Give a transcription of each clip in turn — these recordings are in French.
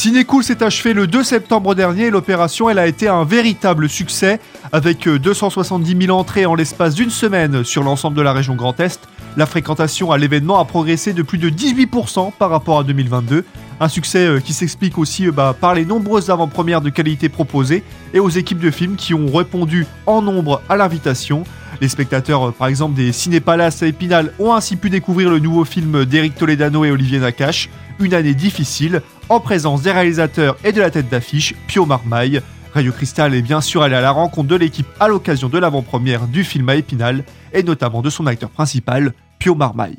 Cinécool s'est achevé le 2 septembre dernier et l'opération elle a été un véritable succès avec 270 000 entrées en l'espace d'une semaine sur l'ensemble de la région Grand Est. La fréquentation à l'événement a progressé de plus de 18% par rapport à 2022. Un succès euh, qui s'explique aussi euh, bah, par les nombreuses avant-premières de qualité proposées et aux équipes de films qui ont répondu en nombre à l'invitation. Les spectateurs, euh, par exemple, des Cinépalaces à Épinal ont ainsi pu découvrir le nouveau film d'Éric Toledano et Olivier Nakache, Une année difficile, en présence des réalisateurs et de la tête d'affiche, Pio Marmaille. Radio Cristal est bien sûr allé à la rencontre de l'équipe à l'occasion de l'avant-première du film à Épinal, et notamment de son acteur principal, Pio Marmaille.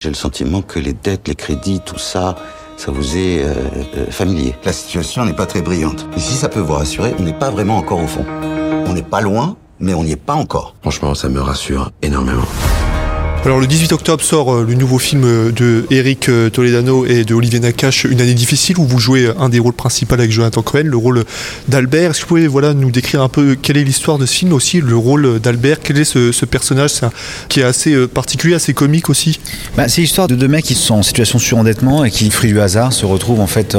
J'ai le sentiment que les dettes, les crédits, tout ça, ça vous est euh, euh, familier. La situation n'est pas très brillante. Et si ça peut vous rassurer, on n'est pas vraiment encore au fond. On n'est pas loin, mais on n'y est pas encore. Franchement, ça me rassure énormément. Alors le 18 octobre sort euh, le nouveau film euh, de Eric euh, Toledano et de Olivier Nakache, Une année difficile, où vous jouez un des rôles principaux avec Jonathan Cohen, le rôle d'Albert. Est-ce que vous pouvez voilà, nous décrire un peu quelle est l'histoire de ce film aussi, le rôle d'Albert, quel est ce, personnage? Qui est assez particulier, assez comique aussi bah, C'est l'histoire de deux mecs qui sont en situation de surendettement et qui, fruit du hasard, se retrouvent en fait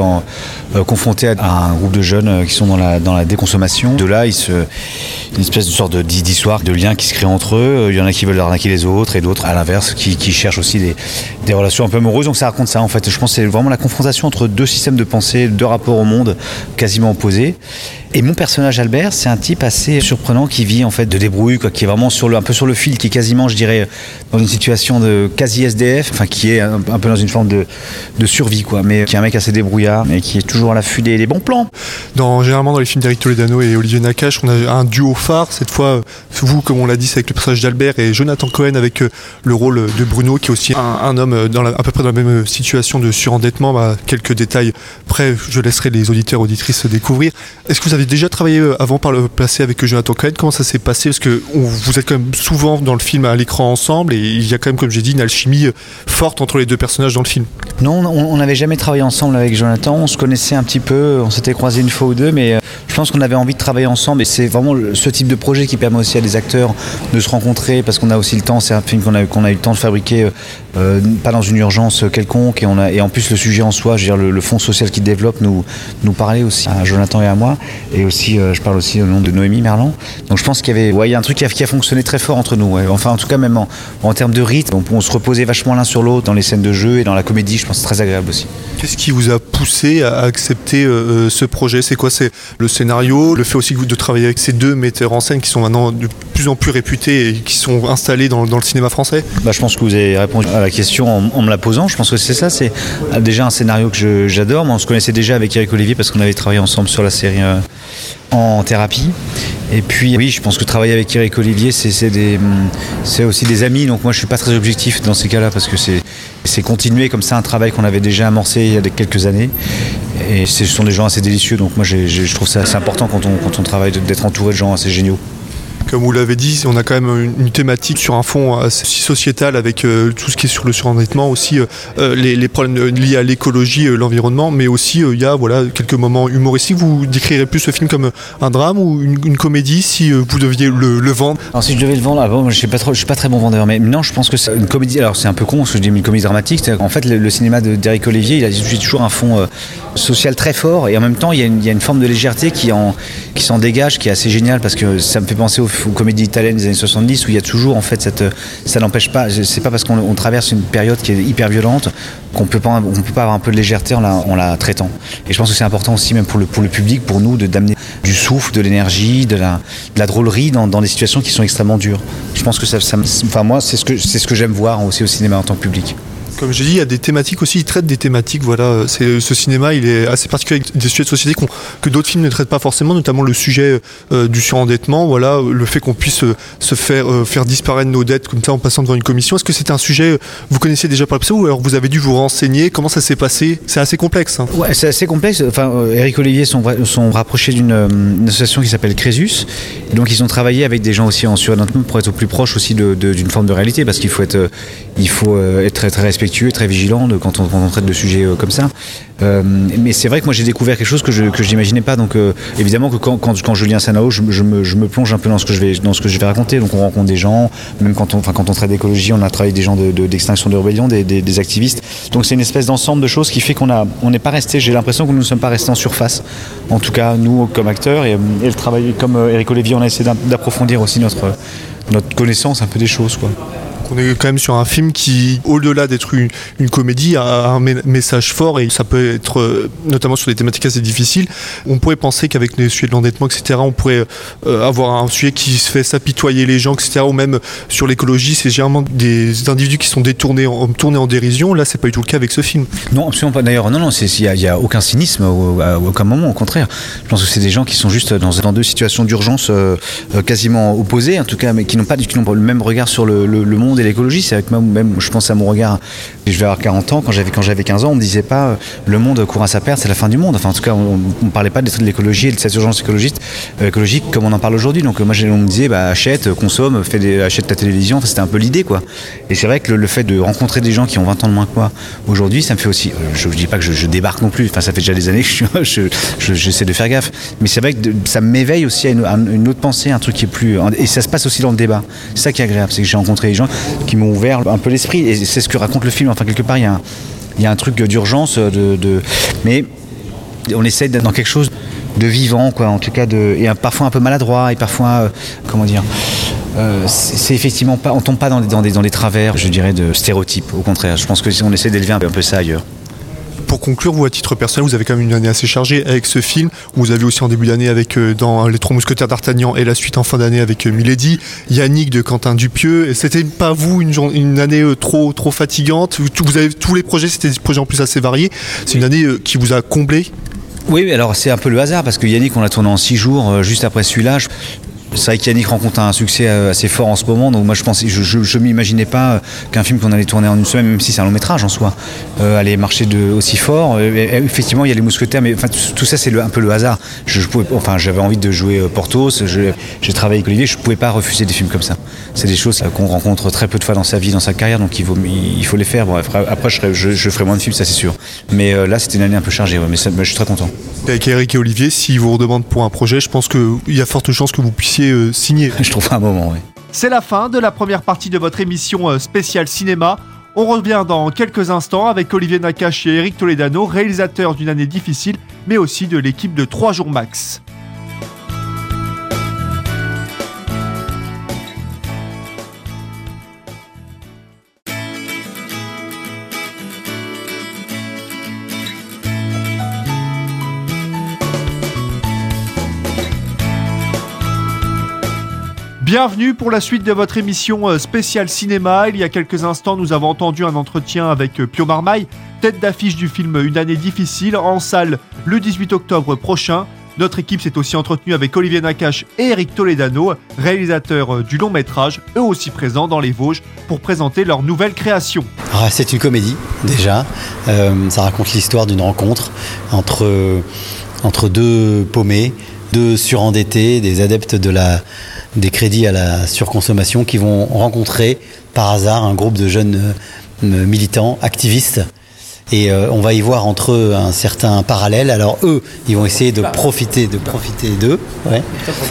confrontés à un groupe de jeunes qui sont dans la, déconsommation. De là, il se, une espèce de sorte d'histoire, de lien qui se crée entre eux. Il y en a qui veulent arnaquer les autres et d'autres qui, qui, cherchent aussi des, relations un peu amoureuses. Donc ça raconte ça en fait. Je pense que c'est vraiment la confrontation entre deux systèmes de pensée, deux rapports au monde quasiment opposés. Et mon personnage Albert, c'est un type assez surprenant qui vit en fait de débrouille, qui est vraiment un peu sur le fil, qui est quasiment, je dirais, dans une situation de quasi SDF, enfin qui est un, peu dans une forme de, survie, quoi, mais qui est un mec assez débrouillard, mais qui est toujours à l'affût des, bons plans. Dans, généralement dans les films d'Eric Toledano et Olivier Nakache, on a un duo phare. Cette fois, vous, comme on l'a dit, c'est avec le personnage d'Albert et Jonathan Cohen avec euh, le rôle de Bruno, qui est aussi un, homme euh, à peu près dans la même situation de surendettement. Bah, quelques détails près, je laisserai les auditeurs auditrices découvrir. Est-ce que déjà travaillé euh, avant par le passé avec Jonathan Cohen Comment ça s'est passé? Parce que vous êtes quand même souvent dans le film à l'écran ensemble et il y a quand même, comme j'ai dit, une alchimie euh, forte entre les deux personnages dans le film. Non, on n'avait jamais travaillé ensemble avec Jonathan. On se connaissait un petit peu, on s'était croisé une fois ou deux, mais euh, je pense qu'on avait envie de travailler ensemble et c'est vraiment ce type de projet qui permet aussi à des acteurs de se rencontrer parce qu'on a aussi le temps. C'est un film qu'on a, eu le temps de fabriquer, pas dans une urgence quelconque et, en plus le sujet en soi, je veux dire, le, le fonds social qui développe nous, nous parlait aussi à Jonathan et à moi et aussi euh, je parle aussi au nom de Noémie Merlan. Donc je pense qu'il y avait ouais, y a un truc qui a, qui a, fonctionné très fort entre nous. Enfin, en tout cas, même en, termes de rythme, on, on, se reposait vachement l'un sur l'autre dans les scènes de jeu et dans la comédie. Je pense que c'est très agréable aussi. Qu'est-ce qui vous a poussé à accepter euh, euh, ce projet? C'est quoi? C'est le scénario, le fait aussi de travailler avec ces deux metteurs en scène qui sont maintenant de plus en plus réputés et qui sont installés dans, le cinéma français? Bah, Je pense que vous avez répondu à la question en, me la posant. Je pense que c'est ça. C'est déjà un scénario que j'adore. On se connaissait déjà avec Eric Olivier parce qu'on avait travaillé ensemble sur la série en thérapie. Et puis oui, je pense que travailler avec Eric Olivier, c'est aussi des amis. Donc moi, je suis pas très objectif dans ces cas-là parce que c'est continuer comme ça un travail qu'on avait déjà amorcé il y a quelques années. Et ce sont des gens assez délicieux. Donc moi, je trouve ça assez important quand on travaille d'être entouré de gens assez géniaux comme vous l'avez dit, on a quand même une, thématique sur un fond assez sociétal avec euh, tout ce qui est sur le surendettement, aussi euh, euh, les, problèmes liés à l'écologie, l'environnement, mais aussi il y a voilà, quelques moments humoristiques. Vous décrirez plus ce film comme un drame ou une, comédie si vous deviez le, vendre? Alors si je devais le vendre, ah je ne suis, pas très bon vendeur, mais non, je pense que c'est une comédie. Alors c'est un peu con ce que je dis, une comédie dramatique. En fait, le, cinéma d'Eric Olivier, il a toujours un fond social très fort et en même temps, il y, a une, forme de légèreté qui s'en dégage, qui est assez géniale parce que ça me fait penser au aux comédies italiennes des années 70 où il y a toujours en fait ça n'empêche pas c'est pas parce qu'on traverse une période qui est hyper violente qu'on peut pas on peut pas avoir un peu de légèreté en la, traitant. Et je pense que c'est important aussi même pour le pour le public pour nous d'amener du souffle de l'énergie de la, drôlerie dans, dans, des situations qui sont extrêmement dures. Je pense que ça, ça enfin moi c'est ce que c'est ce que j'aime voir aussi au cinéma en tant que public comme je dis, il y a des thématiques aussi, il traite des thématiques. Voilà, c'est ce cinéma, il est assez particulier avec des sujets de société que d'autres films ne traitent pas forcément, notamment le sujet euh, du surendettement. Voilà, le fait qu'on puisse euh, se faire euh, faire disparaître nos dettes comme ça en passant devant une commission. Est-ce que c'est un sujet vous connaissez déjà par le passé ou alors vous avez dû vous renseigner? Comment ça s'est passé? C'est assez complexe. Hein. Ouais, c'est assez complexe. Enfin, Eric Olivier sont, sont rapprochés d'une association qui s'appelle Crésus. Donc ils ont travaillé avec des gens aussi en surendettement pour être au plus proche aussi d'une forme de réalité, parce qu'il faut être il faut être très, très respectueux très vigilant quand, on, traite de sujets euh, comme ça. Euh, mais c'est vrai que moi j'ai découvert quelque chose que je n'imaginais pas. Donc euh, évidemment que quand, quand, quand un Sanao, je, me, plonge un peu dans ce que je vais dans ce que je vais raconter. Donc on rencontre des gens, même quand on quand on traite d'écologie, on a travaillé des gens d'extinction de, de, de, rébellion, des, activistes. Donc c'est une espèce d'ensemble de choses qui fait qu'on n'est pas resté. J'ai l'impression que nous ne sommes pas restés en surface. En tout cas nous comme acteurs et, le travail comme Eric Olivier, on a essayé d'approfondir aussi notre notre connaissance un peu des choses on est quand même sur un film qui, au-delà d'être une, comédie, a un message fort et ça peut être, euh, notamment sur des thématiques assez difficiles. On pourrait penser qu'avec les sujets de l'endettement, etc., on pourrait euh, avoir un sujet qui se fait s'apitoyer les gens, etc., ou même sur l'écologie, c'est généralement des individus qui sont détournés, en, tournés en dérision. Là, c'est pas du tout le cas avec ce film. Non, absolument pas. D'ailleurs, non, non, il n'y a, aucun cynisme à aucun moment, au contraire. Je pense que c'est des gens qui sont juste dans, deux situations d'urgence euh, quasiment opposées, en tout cas, mais qui n'ont pas, n'ont pas le même regard sur le monde et l'écologie c'est avec même je pense à mon regard je vais avoir 40 ans quand j'avais quand j'avais 15 ans on me disait pas le monde court à sa perte c'est la fin du monde. Enfin en tout cas on, on parlait pas de l'écologie et de cette urgence écologiste euh, écologique comme on en parle aujourd'hui. Donc moi on me disait bah, achète consomme achète ta télévision. Enfin, c'était un peu l'idée quoi. Et c'est vrai que le, fait de rencontrer des gens qui ont 20 ans de moins que moi aujourd'hui ça me fait aussi je, je dis pas que je, je, débarque non plus. Enfin ça fait déjà des années que je j'essaie de faire gaffe. Mais c'est vrai que ça m'éveille aussi à une, autre pensée un truc qui est plus et ça se passe aussi dans le débat. C'est ça qui est agréable c'est que j'ai rencontré des gens qui m'ont ouvert un peu l'esprit. Et c'est ce que raconte le film. Enfin quelque part il y a un, truc d'urgence de, de mais on essaie d'être dans quelque chose de vivant quoi en tout cas de et parfois un peu maladroit et parfois euh, comment dire euh, c'est effectivement pas on tombe pas dans des, travers je dirais de stéréotypes. Au contraire je pense que si on essaie d'élever un peu ça ailleurs pour conclure, vous à titre personnel, vous avez quand même une année assez chargée avec ce film. Vous avez aussi en début d'année avec euh, dans Les Trois Mousquetaires d'Artagnan et la suite en fin d'année avec euh, Milady, Yannick de Quentin Dupieux. C'était pas vous une, une année euh, trop trop fatigante? Vous avez tous les projets, c'était des projets en plus assez variés. C'est une année qui vous a comblé? Oui, alors c'est un peu le hasard parce que Yannick, on l'a tourné en six jours, euh, juste après celui-là. C'est vrai qu'Yannick rencontre un succès assez fort en ce moment, donc moi je pensais, m'imaginais pas qu'un film qu'on allait tourner en une semaine, même si c'est un long métrage en soi, euh, allait marcher aussi fort. Euh, effectivement, il y a les mousquetaires, mais tout ça c'est un peu le hasard. Enfin, j'avais envie de jouer Portos, j'ai travaillé avec Olivier, pas refuser des films comme ça. C'est des choses qu'on rencontre très peu de fois dans sa vie, dans sa carrière, donc il faut, il faut les faire. Bon, après, après je, serais, je, je, ferai moins de films, ça c'est sûr. Mais euh, là, c'était une année un peu chargée, ouais, mais, ça, mais je suis très content. Avec Eric et Olivier, s'ils vous redemandent pour un projet, je pense qu'il y a forte chance que vous puissiez euh, signer. Je trouve un moment, oui. C'est la fin de la première partie de votre émission euh, spéciale cinéma. On revient dans quelques instants avec Olivier Nakache et Eric Toledano, réalisateurs d'une année difficile, mais aussi de l'équipe de 3 jours max. Bienvenue pour la suite de votre émission euh, spéciale cinéma. Il y a quelques instants, nous avons entendu un entretien avec euh, Pio Marmaille, tête d'affiche du film Une année difficile, en salle le 18 octobre prochain. Notre équipe s'est aussi entretenue avec Olivier Nakache et Eric Toledano, réalisateurs euh, du long métrage, eux aussi présents dans les Vosges pour présenter leur nouvelle création. Ah, c'est une comédie déjà. Euh, ça raconte l'histoire d'une rencontre entre, entre deux paumés, deux surendettés, des adeptes de la, des crédits à la surconsommation qui vont rencontrer par hasard un groupe de jeunes euh, militants, activistes. Et euh, on va y voir entre eux un certain parallèle. Alors eux, ils vont essayer de profiter, de profiter d'eux, ouais,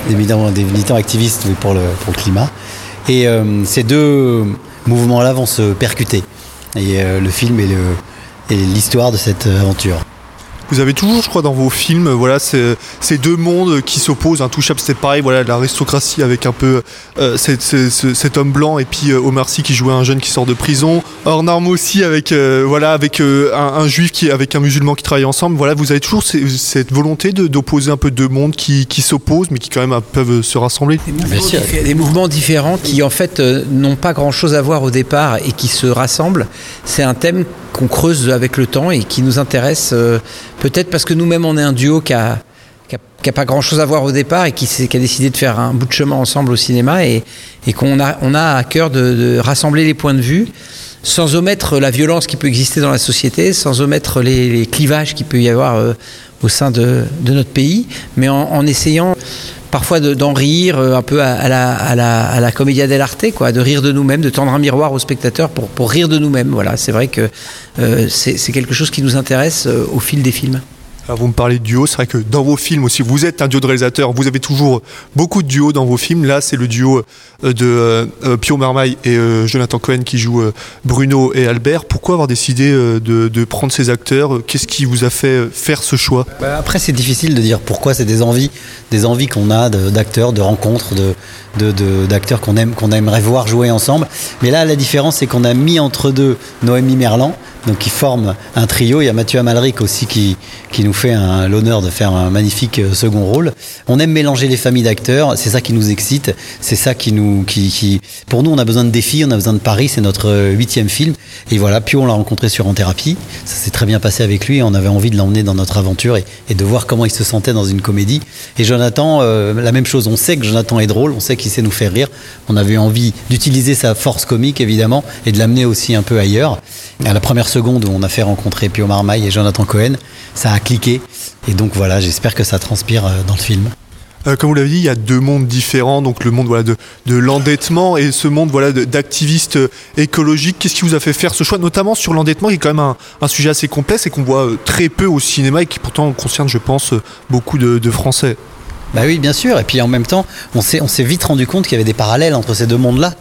des, militants, des militants activistes pour le, pour le climat. Et euh, ces deux mouvements-là vont se percuter. Et euh, le film est l'histoire de cette aventure. Vous avez toujours, je crois, dans vos films, voilà, ces deux mondes qui s'opposent. Intouchable, c'est pareil, voilà, l'aristocratie avec un peu euh, cet, cet, cet, homme blanc et puis euh, Omar Sy qui jouait un jeune qui sort de prison. Hors norme aussi avec, euh, voilà, avec euh, un, un, juif qui, avec un musulman qui travaillent ensemble. Voilà, vous avez toujours ces, cette volonté d'opposer un peu deux mondes qui, qui s'opposent, mais qui quand même peuvent se rassembler. Des mouvements, des mouvements différents qui en fait n'ont pas grand-chose à voir au départ et qui se rassemblent. C'est un thème qu'on creuse avec le temps et qui nous intéresse euh, peut-être parce que nous-mêmes on est un duo qui a qui a, qui a pas grand chose à voir au départ et qui, qui, a décidé de faire un bout de chemin ensemble au cinéma et, et qu'on a, on a à cœur de, de, rassembler les points de vue sans omettre la violence qui peut exister dans la société, sans omettre les, les clivages qui peut y avoir euh, au sein de, de, notre pays, mais en, essayant parfois de- d'en rire, euh, un peu à, la, à, la, à la commedia dell'arte, quoi, de rire de nous-mêmes, de tendre un miroir au spectateur pour, pour rire de nous-mêmes. Voilà, c'est vrai que euh, c'est c'est quelque chose qui nous intéresse euh, au fil des films. Alors, vous me parlez de duo, c'est vrai que dans vos films aussi, vous êtes un duo de réalisateurs, vous avez toujours beaucoup de duos dans vos films. Là, c'est le duo euh, de euh, Pio Marmaille et euh, Jonathan Cohen qui jouent Bruno et Albert. Pourquoi avoir décidé de, prendre ces acteurs? Qu'est-ce qui vous a fait faire ce choix? Bah, après, c'est difficile de dire pourquoi. C'est des envies, des envies qu'on a d'acteurs, de, rencontres, d'acteurs qu'on aime, qu'on aimerait voir jouer ensemble. Mais là, la différence, c'est qu'on a mis entre deux Noémie Merlan, donc qui forme un trio. Il y a Mathieu Amalric aussi qui qui nous fait l'honneur de faire un magnifique euh, second rôle. On aime mélanger les familles d'acteurs. C'est ça qui nous excite. C'est ça qui nous, qui, pour nous, on a besoin de défis, on a besoin de Paris. C'est notre euh, huitième film. Et voilà, Pio, on l'a rencontré sur En Thérapie. Ça s'est très bien passé avec lui. On avait envie de l'emmener dans notre aventure et, et de voir comment il se sentait dans une comédie. Et Jonathan, euh, la même chose. On sait que Jonathan est drôle, on sait qu'il sait nous faire rire. On avait envie d'utiliser sa force comique, évidemment, et de l'amener aussi un peu ailleurs. À la première seconde où on a fait rencontrer Pio Marmaille et Jonathan Cohen, ça a cliqué. Et donc voilà, j'espère que ça transpire euh, dans le film. Euh, comme vous l'avez dit, il y a deux mondes différents, donc le monde voilà, de, de l'endettement et ce monde voilà, d'activistes euh, écologiques. Qu'est-ce qui vous a fait faire ce choix, notamment sur l'endettement, qui est quand même un, un sujet assez complexe et qu'on voit euh, très peu au cinéma et qui pourtant concerne, je pense, beaucoup de, de Français? Bah oui, bien sûr. Et puis en même temps, on s'est, on s'est vite rendu compte qu'il y avait des parallèles entre ces deux mondes-là.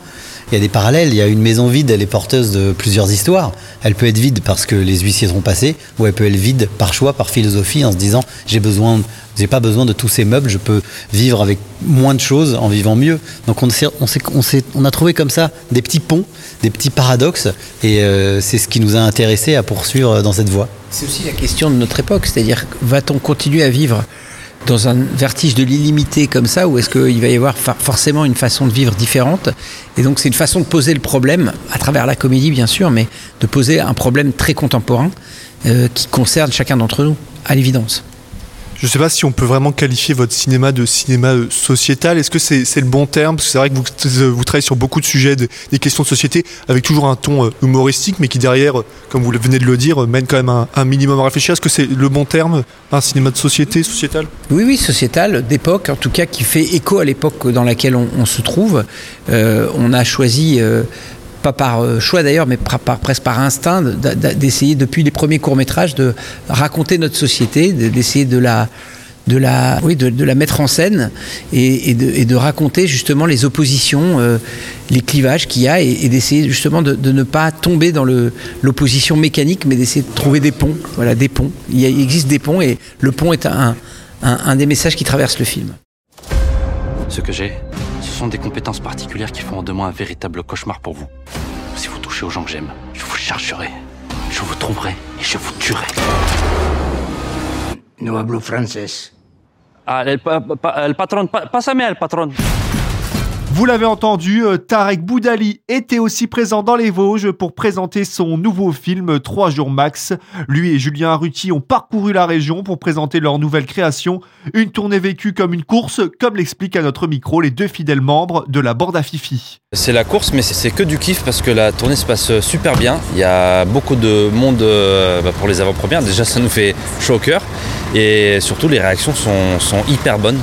Il y a des parallèles. Il y a une maison vide, elle est porteuse de plusieurs histoires. Elle peut être vide parce que les huissiers seront passés, ou elle peut être vide par choix, par philosophie, en se disant j'ai besoin, j'ai pas besoin de tous ces meubles, je peux vivre avec moins de choses en vivant mieux. Donc on a trouvé comme ça des petits ponts, des petits paradoxes, et euh, c'est ce qui nous a intéressés à poursuivre dans cette voie. C'est aussi la question de notre époque, c'est-à-dire va-t-on continuer à vivre dans un vertige de l'illimité comme ça, ou est-ce qu'il va y avoir forcément une façon de vivre différente? Et donc c'est une façon de poser le problème, à travers la comédie bien sûr, mais de poser un problème très contemporain euh, qui concerne chacun d'entre nous, à l'évidence. Je ne sais pas si on peut vraiment qualifier votre cinéma de cinéma euh, sociétal. Est-ce que c'est le bon terme? Parce que c'est vrai que vous, euh, travaillez sur beaucoup de sujets, de- des questions de société, avec toujours un ton euh, humoristique, mais qui derrière, comme vous venez de le dire, mène quand même un, minimum à réfléchir. Est-ce que c'est le bon terme, un cinéma de société, sociétal? Oui, oui, sociétal, d'époque, en tout cas, qui fait écho à l'époque dans laquelle on, se trouve. On a choisi, pas par euh, choix d'ailleurs, mais presque par instinct, de- de- d'essayer depuis les premiers courts-métrages de raconter notre société, de- d'essayer de la de la, oui, de, la mettre en scène et, de, raconter justement les oppositions, euh, les clivages qu'il y a et, d'essayer justement de, ne pas tomber dans l'opposition mécanique, mais d'essayer de trouver des ponts. Voilà, des ponts. Il, existe des ponts et le pont est un des messages qui traverse le film. Ce que j'ai, ce sont des compétences particulières qui feront de moi un véritable cauchemar pour vous. Si vous touchez aux gens que j'aime, je vous chercherai, je vous trouverai et je vous tuerai. No hablo francés. Ah, el, pa- pa- el patron, pa- pásame al patron. Vous l'avez entendu, euh, Tarek Boudali était aussi présent dans les Vosges pour présenter son nouveau film 3 jours max. Lui et Julien Arruti ont parcouru la région pour présenter leur nouvelle création. Une tournée vécue comme une course, comme l'expliquent à notre micro les deux fidèles membres de la bande à Fifi. C'est la course, mais c'est- que du kiff parce que la tournée se passe euh, super bien. Il y a beaucoup de monde euh, bah, pour les avant-premières. Déjà, ça nous fait chaud au cœur. Et surtout, les réactions sont hyper bonnes.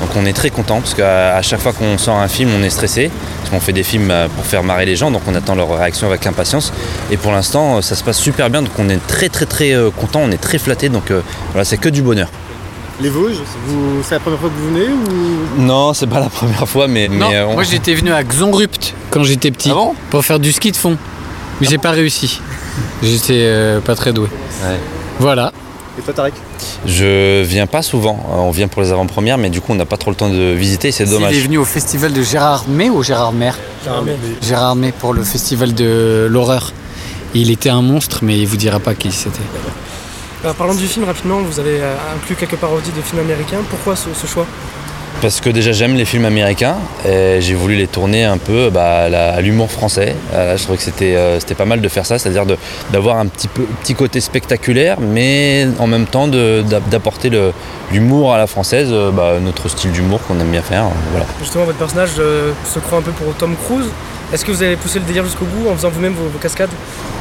Donc on est très content parce qu'à chaque fois qu'on sort un film, on est stressé. Parce qu'on fait des films euh, pour faire marrer les gens, donc on attend leur réaction avec impatience. Et pour l'instant, euh, ça se passe super bien. Donc on est très très très euh, content, on est très flatté. Donc euh, voilà, c'est que du bonheur. Les Vosges, vous- c'est la première fois que vous venez ou? Non, c'est pas la première fois, mais, Non, mais, euh, on- moi j'étais venu à Xonrupt quand j'étais petit pour faire du ski de fond. Mais j'ai pas réussi. J'étais euh, pas très doué. Ouais. Voilà. Et toi, Tarek Je viens pas souvent. Euh, On vient pour les avant-premières, mais du coup, on n'a pas trop le temps de visiter. C'est dommage. Il est venu au festival de Gérard May ou Gérard Mer Gérard May. Gérard May pour le festival de l'horreur. Il était un monstre, mais il vous dira pas qui c'était. Alors, parlons du film rapidement, vous avez euh, inclus quelques parodies de films américains. Pourquoi ce, ce choix? Parce que déjà, j'aime les films américains. Et j'ai voulu les tourner un peu bah, à l'humour français. Je trouvais que c'était euh, c'était pas mal de faire ça, c'est-à-dire d'avoir un petit, peu, petit côté spectaculaire, mais en même temps d'apporter l'humour à la française, euh, bah, notre style d'humour qu'on aime bien faire. euh, Voilà. Justement, votre personnage euh, se croit un peu pour Tom Cruise. Est-ce que vous avez poussé le délire jusqu'au bout en faisant vous-même vos, vos cascades?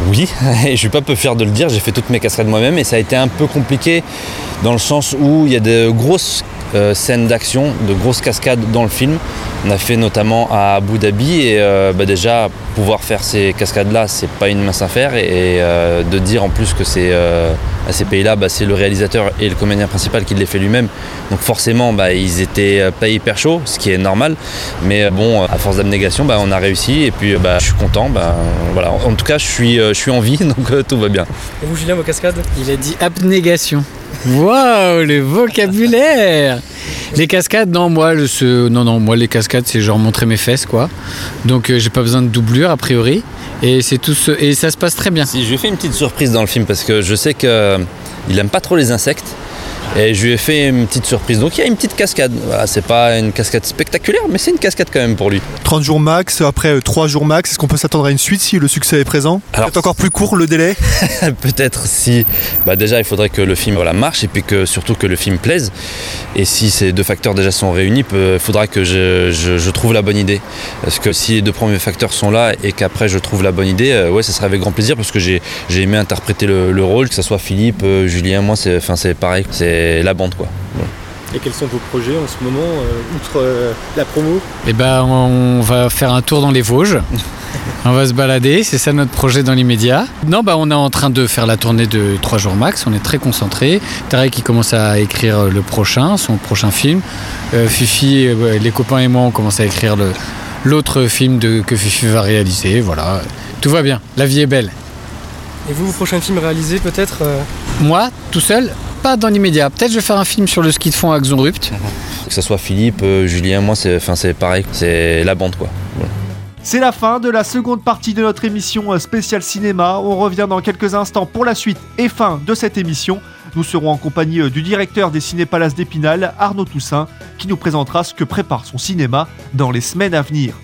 Oui, et je suis pas peu fier de le dire, j'ai fait toutes mes cascades moi-même et ça a été un peu compliqué dans le sens où il y a de grosses euh, scènes d'action, de grosses cascades dans le film. On a fait notamment à Abu Dhabi et euh, bah, déjà pouvoir faire ces cascades-là, c'est pas une mince affaire et, euh, de dire en plus que c'est à ces pays-là, bah, c'est le réalisateur et le comédien principal qui les fait lui-même. Donc forcément, bah, ils étaient pas hyper chauds, ce qui est normal. Mais bon, à force d'abnégation, on a réussi et puis je suis content. voilà. En tout cas, je suis, je suis en vie, donc tout va bien. Et vous, Julien, vos cascades? Il a dit abnégation. Waouh, le vocabulaire Les cascades, non, moi, le, non, non, moi, les cascades, c'est genre montrer mes fesses, quoi. Donc, euh, j'ai pas besoin de doublure, a priori. Et c'est tout ce... et ça se passe très bien. Si, je fait une petite surprise dans le film parce que je sais qu'il aime pas trop les insectes. Et je lui ai fait une petite surprise. Donc il y a une petite cascade. Voilà, c'est pas une cascade spectaculaire, mais c'est une cascade quand même pour lui. 30 jours max, après 3 euh, jours max, est-ce qu'on peut s'attendre à une suite si le succès est présent? Peut-être encore plus court le délai? Peut-être si. Bah déjà, il faudrait que le film voilà, marche et puis que surtout que le film plaise. Et si ces deux facteurs déjà sont réunis, il faudra que je, trouve la bonne idée. Parce que si les deux premiers facteurs sont là et qu'après je trouve la bonne idée, euh, ouais, ça serait avec grand plaisir parce que j'ai aimé interpréter le, rôle, que ce soit Philippe, euh, Julien, moi, c'est pareil. C'est la bande quoi. Et quels sont vos projets en ce moment, euh, outre euh, la promo? Eh ben, on va faire un tour dans les Vosges. on va se balader, c'est ça notre projet dans l'immédiat. Non, bah, on est en train de faire la tournée de 3 jours max, on est très concentré. Tarek qui commence à écrire le prochain, son prochain film. Euh, Fifi, les copains et moi, on commence à écrire l'autre film de, que Fifi va réaliser. Voilà, tout va bien, la vie est belle. Et vous, vos prochains films réalisés peut-être Moi, tout seul pas dans l'immédiat. Peut-être je vais faire un film sur le ski de fond à Xonrupt. Que ce soit Philippe, euh, Julien, moi, c'est pareil. C'est la bande, quoi. C'est la fin de la seconde partie de notre émission spéciale cinéma. On revient dans quelques instants pour la suite et fin de cette émission. Nous serons en compagnie euh, du directeur des Cinépalaces d'Épinal, Arnaud Toussaint, qui nous présentera ce que prépare son cinéma dans les semaines à venir.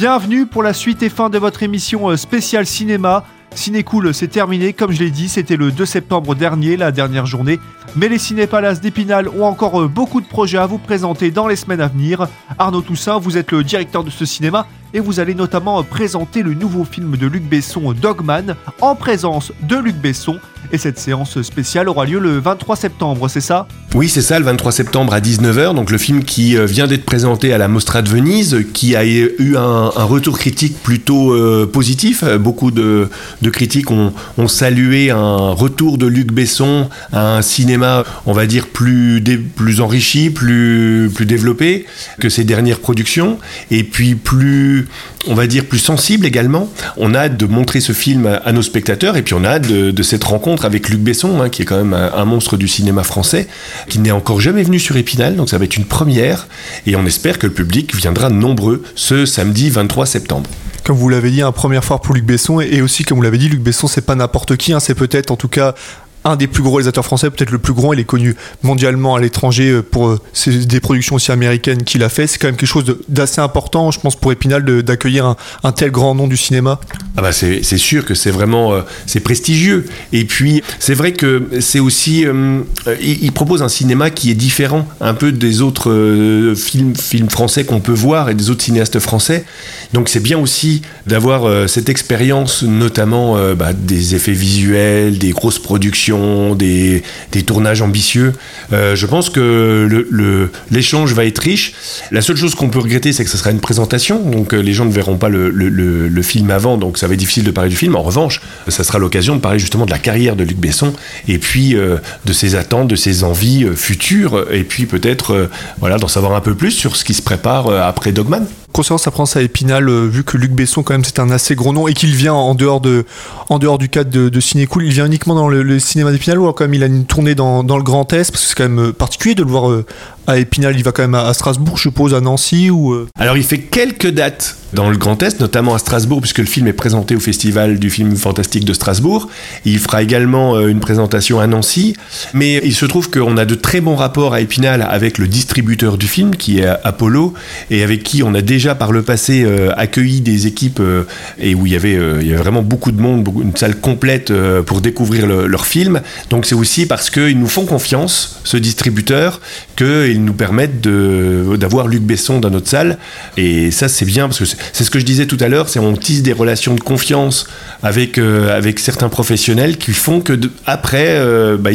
Bienvenue pour la suite et fin de votre émission euh, spéciale cinéma. Cinécool, c'est terminé, comme je l'ai dit, c'était le 2 septembre dernier, la dernière journée. Mais les Cinépalaces d'Épinal ont encore euh, beaucoup de projets à vous présenter dans les semaines à venir. Arnaud Toussaint, vous êtes le directeur de ce cinéma et vous allez notamment présenter le nouveau film de Luc Besson, Dogman, en présence de Luc Besson. Et cette séance spéciale aura lieu le 23 septembre, c'est ça? Oui, c'est ça, le 23 septembre à 19h. Donc le film qui euh, vient d'être présenté à la Mostra de Venise, qui a eu un, retour critique plutôt euh, positif. Beaucoup de, critiques ont, salué un retour de Luc Besson à un cinéma, on va dire, plus, plus enrichi, plus, plus développé que ses dernières productions. Et puis plus on va dire, plus sensible également. On a hâte de montrer ce film à nos spectateurs et puis on a hâte de, cette rencontre avec Luc Besson, hein, qui est quand même un, monstre du cinéma français, qui n'est encore jamais venu sur Épinal, donc ça va être une première et on espère que le public viendra nombreux ce samedi 23 septembre. Comme vous l'avez dit, un première fois pour Luc Besson, et aussi, comme vous l'avez dit, Luc Besson, c'est pas n'importe qui, hein, c'est peut-être en tout cas un des plus gros réalisateurs français, peut-être le plus grand. Il est connu mondialement à l'étranger euh, pour euh, des productions aussi américaines qu'il a fait. C'est quand même quelque chose d'assez important, je pense, pour Épinal d'accueillir un, tel grand nom du cinéma. Ah bah c'est sûr que c'est vraiment euh, c'est prestigieux. Et puis c'est vrai que c'est aussi il, propose un cinéma qui est différent un peu des autres films films français qu'on peut voir et des autres cinéastes français. Donc c'est bien aussi d'avoir cette expérience, notamment bah, des effets visuels, des grosses productions des, tournages ambitieux. Euh, je pense que l'échange va être riche. La seule chose qu'on peut regretter, c'est que ce sera une présentation, donc euh, les gens ne verront pas le, film avant, donc ça va être difficile de parler du film. En revanche, ça sera l'occasion de parler justement de la carrière de Luc Besson et puis euh, de ses attentes, de ses envies futures, et puis peut-être voilà d'en savoir un peu plus sur ce qui se prépare après Dogman ça prend ça à Épinal, vu que Luc Besson, quand même, c'est un assez gros nom et qu'il vient en dehors, de, en dehors du cadre de, de Cinécool, il vient uniquement dans le, cinéma d'Épinal ou quand même il a une tournée dans, dans le Grand Est, parce que c'est quand même particulier de le voir euh, à Épinal, il va quand même à, Strasbourg, je suppose, à Nancy ou. Euh Alors il fait quelques dates dans le Grand Est, notamment à Strasbourg, puisque le film est présenté au Festival du film fantastique de Strasbourg. Il fera également euh, une présentation à Nancy. Mais il se trouve qu'on a de très bons rapports à Épinal avec le distributeur du film, qui est Apollo, et avec qui on a déjà déjà par le passé euh, accueilli des équipes euh, et où il y, avait, euh, il y avait vraiment beaucoup de monde, une salle complète pour découvrir le- leur film. Donc c'est aussi parce qu'ils nous font confiance, ce distributeur, qu'ils nous permettent d'avoir Luc Besson dans notre salle. Et ça c'est bien parce que c'est ce que je disais tout à l'heure, c'est on tisse des relations de confiance avec, certains professionnels qui font que après, euh, bah,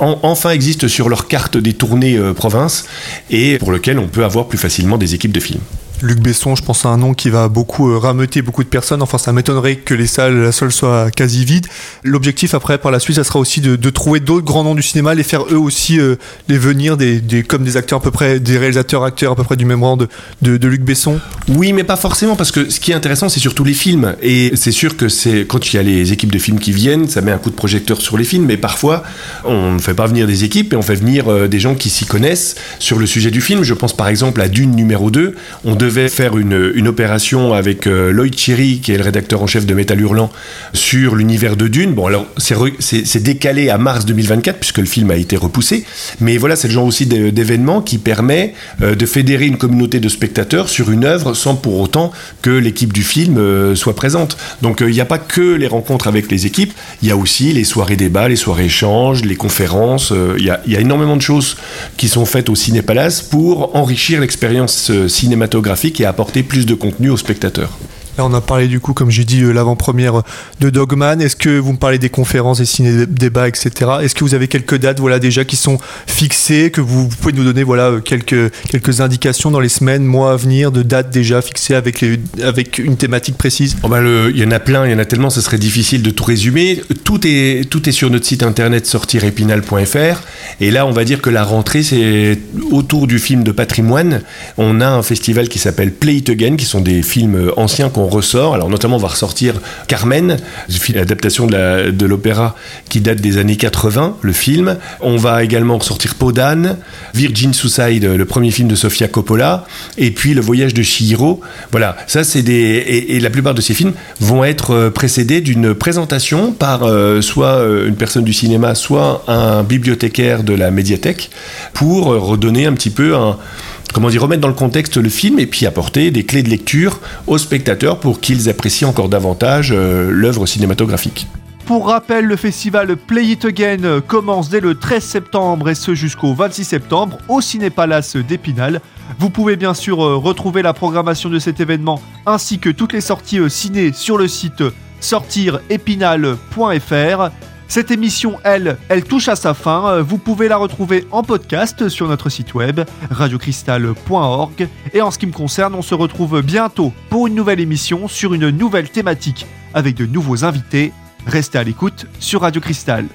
en- enfin existe sur leur carte des tournées euh, province et pour lequel on peut avoir plus facilement des équipes de films. Luc Besson, je pense à un nom qui va beaucoup euh, rameuter beaucoup de personnes. Enfin, ça m'étonnerait que les salles, la salle soit quasi vide. L'objectif après, par la suite, ça sera aussi de, trouver d'autres grands noms du cinéma, les faire eux aussi euh, les venir des, comme des acteurs à peu près, des réalisateurs acteurs à peu près du même rang de, de, Luc Besson. Oui, mais pas forcément, parce que ce qui est intéressant, c'est surtout les films. Et c'est sûr que c'est quand il y a les équipes de films qui viennent, ça met un coup de projecteur sur les films, mais parfois, on ne fait pas venir des équipes, et on fait venir euh, des gens qui s'y connaissent sur le sujet du film. Je pense par exemple à Dune numéro 2. On devait faire une, opération avec euh, Lloyd Cherry, qui est le rédacteur en chef de Métal Hurlant, sur l'univers de Dune. Bon, alors, c'est décalé à mars 2024, puisque le film a été repoussé. Mais voilà, c'est le genre aussi d'é- d'événement qui permet euh, de fédérer une communauté de spectateurs sur une œuvre sans pour autant que l'équipe du film euh, soit présente. Donc il n'y a pas que les rencontres avec les équipes, il y a aussi les soirées débats, les soirées échanges, les conférences. Il y, a, y a énormément de choses qui sont faites au Ciné Palace pour enrichir l'expérience euh, et apporter plus de contenu aux spectateurs. Là, on a parlé du coup, comme j'ai dit, euh, l'avant-première de Dogman. Est-ce que vous me parlez des conférences, des ciné-débats, etc. Est-ce que vous avez quelques dates, voilà, déjà qui sont fixées, que vous, pouvez nous donner, voilà, euh, quelques quelques indications dans les semaines, mois à venir, de dates déjà fixées avec avec une thématique précise? Oh le- il y en a plein, il y en a tellement, ce serait difficile de tout résumer. Tout est, tout est sur notre site internet sortirépinal.fr. Et là, on va dire que la rentrée, c'est autour du film de patrimoine. On a un festival qui s'appelle Play It Again, qui sont des films anciens qu'on ressort. Alors, notamment, on va ressortir Carmen, l'adaptation de l'opéra qui date des années 80, le film. On va également ressortir Podane, Virgin Suicide, le premier film de Sofia Coppola, et puis Le voyage de Chihiro. Voilà, ça c'est des et, la plupart de ces films vont être euh, précédés d'une présentation par euh, soit euh, une personne du cinéma, soit un bibliothécaire de la médiathèque pour redonner un petit peu un comment dire remettre dans le contexte le film et puis apporter des clés de lecture aux spectateurs pour qu'ils apprécient encore davantage euh, l'œuvre cinématographique. Pour rappel, le festival Play It Again euh, commence dès le 13 septembre et ce jusqu'au 26 septembre au Ciné-Palace d'Épinal. Vous pouvez bien sûr euh, retrouver la programmation de cet événement ainsi que toutes les sorties ciné sur le site sortirépinal.fr. Cette émission, elle, elle touche à sa fin. Euh, Vous pouvez la retrouver en podcast sur notre site web radiocristal.org. Et en ce qui me concerne, on se retrouve bientôt pour une nouvelle émission sur une nouvelle thématique avec de nouveaux invités. Restez à l'écoute sur Radio Cristal.